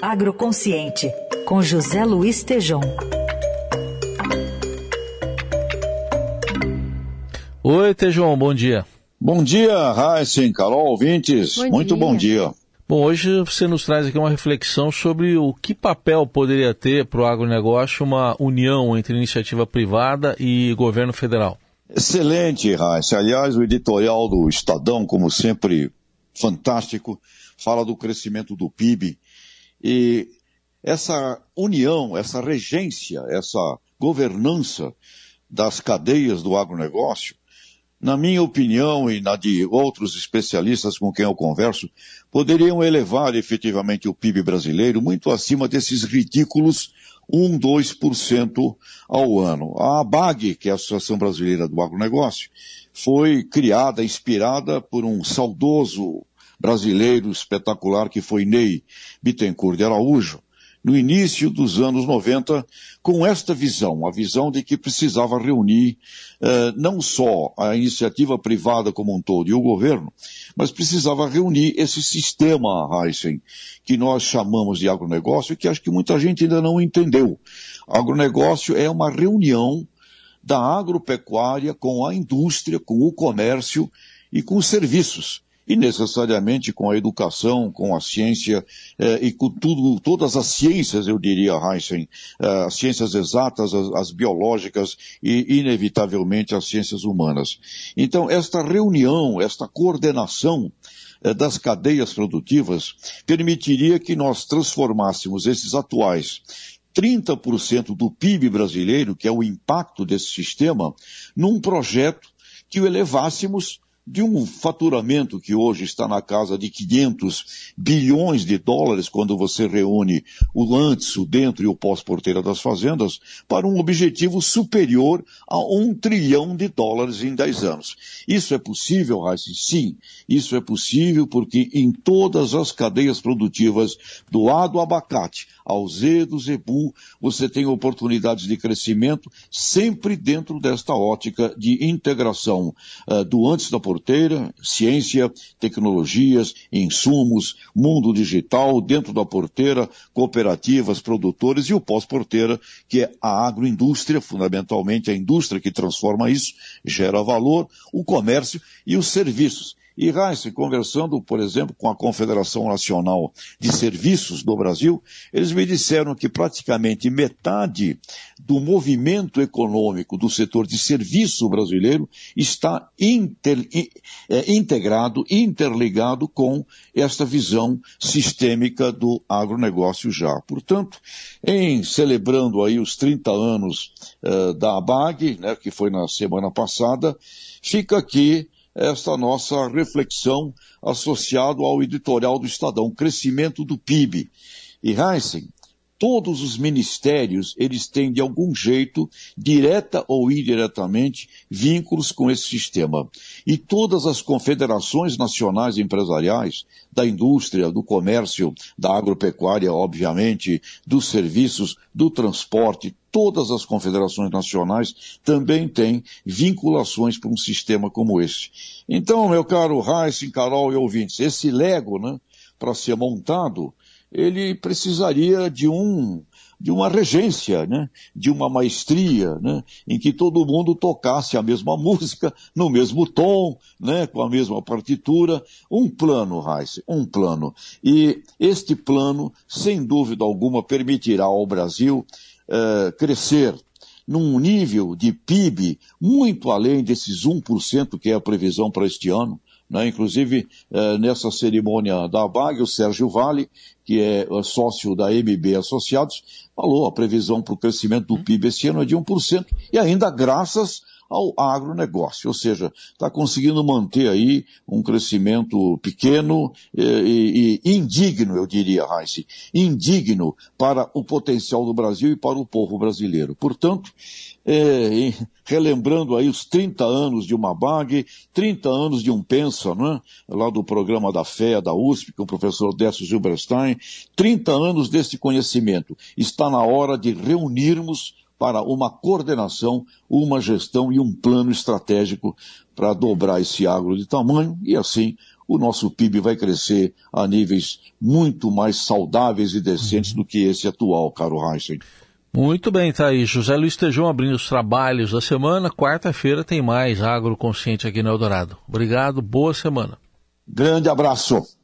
Agroconsciente, com José Luiz Tejom. Oi, Tejom, bom dia. Bom dia, Raíssen, Carol, ouvintes. Bom Muito dia. bom dia. Bom, hoje você nos traz aqui uma reflexão sobre o que papel poderia ter para o agronegócio uma união entre iniciativa privada e governo federal. Excelente, Raíssa. Aliás, o editorial do Estadão, como sempre, fantástico, fala do crescimento do PIB. E essa união, essa regência, essa governança das cadeias do agronegócio na minha opinião e na de outros especialistas com quem eu converso, poderiam elevar efetivamente o PIB brasileiro muito acima desses ridículos 1, 2% ao ano. A ABAG, que é a Associação Brasileira do Agronegócio, foi criada, inspirada por um saudoso brasileiro espetacular que foi Ney Bittencourt de Araújo, no início dos anos 90, com esta visão, a visão de que precisava reunir eh, não só a iniciativa privada como um todo e o governo, mas precisava reunir esse sistema, Heisen, que nós chamamos de agronegócio que acho que muita gente ainda não entendeu. Agronegócio é uma reunião da agropecuária com a indústria, com o comércio e com os serviços e necessariamente com a educação, com a ciência eh, e com tudo, todas as ciências, eu diria, Heisen, eh, as ciências exatas, as, as, biológicas e, inevitavelmente, as ciências humanas. Então, esta reunião, esta coordenação eh, das cadeias produtivas permitiria que nós transformássemos esses atuais 30% do PIB brasileiro, que é o impacto desse sistema, num projeto que o elevássemos de um faturamento que hoje está na casa de 500 bilhões de dólares, quando você reúne o antes, o dentro e o pós-porteira das fazendas, para um objetivo superior a um trilhão de dólares em 10 anos. Isso é possível, Raíssa? Sim, isso é possível porque em todas as cadeias produtivas, do A do abacate ao Z do zebu, você tem oportunidades de crescimento sempre dentro desta ótica de integração uh, do antes da porteira porteira, ciência, tecnologias, insumos, mundo digital, dentro da porteira, cooperativas, produtores e o pós-porteira, que é a agroindústria, fundamentalmente a indústria que transforma isso, gera valor, o comércio e os serviços. E Reis, conversando, por exemplo, com a Confederação Nacional de Serviços do Brasil, eles me disseram que praticamente metade do movimento econômico do setor de serviço brasileiro está inter, é, integrado, interligado com esta visão sistêmica do agronegócio já. Portanto, em celebrando aí os 30 anos uh, da ABAG, né, que foi na semana passada, fica aqui esta nossa reflexão associado ao editorial do Estadão, crescimento do PIB. E Heisen, todos os ministérios, eles têm de algum jeito, direta ou indiretamente, vínculos com esse sistema. E todas as confederações nacionais empresariais, da indústria, do comércio, da agropecuária, obviamente, dos serviços, do transporte, todas as confederações nacionais também têm vinculações para um sistema como esse. Então, meu caro Heisen, Carol e ouvintes, esse Lego, né, para ser montado, ele precisaria de um de uma regência, né? de uma maestria, né? em que todo mundo tocasse a mesma música, no mesmo tom, né? com a mesma partitura. Um plano, Reis, um plano. E este plano, sem dúvida alguma, permitirá ao Brasil uh, crescer num nível de PIB muito além desses 1% que é a previsão para este ano, né? Inclusive, eh, nessa cerimônia da BAG, o Sérgio Vale, que é sócio da MB Associados, falou a previsão para o crescimento do PIB esse ano é de 1%, e ainda graças ao agronegócio, ou seja, está conseguindo manter aí um crescimento pequeno e, e, indigno, eu diria, Heinz, indigno para o potencial do Brasil e para o povo brasileiro. Portanto, é, relembrando aí os 30 anos de uma BAG, 30 anos de um Pensa, né? lá do programa da FEA, da USP, com o professor Décio Zilberstein, 30 anos deste conhecimento. Está na hora de reunirmos para uma coordenação, uma gestão e um plano estratégico para dobrar esse agro de tamanho e assim o nosso PIB vai crescer a níveis muito mais saudáveis e decentes do que esse atual, caro Heisen. Muito bem, tá aí. José Luiz Tejão abrindo os trabalhos da semana. Quarta-feira tem mais Agro Consciente aqui no Eldorado. Obrigado, boa semana. Grande abraço.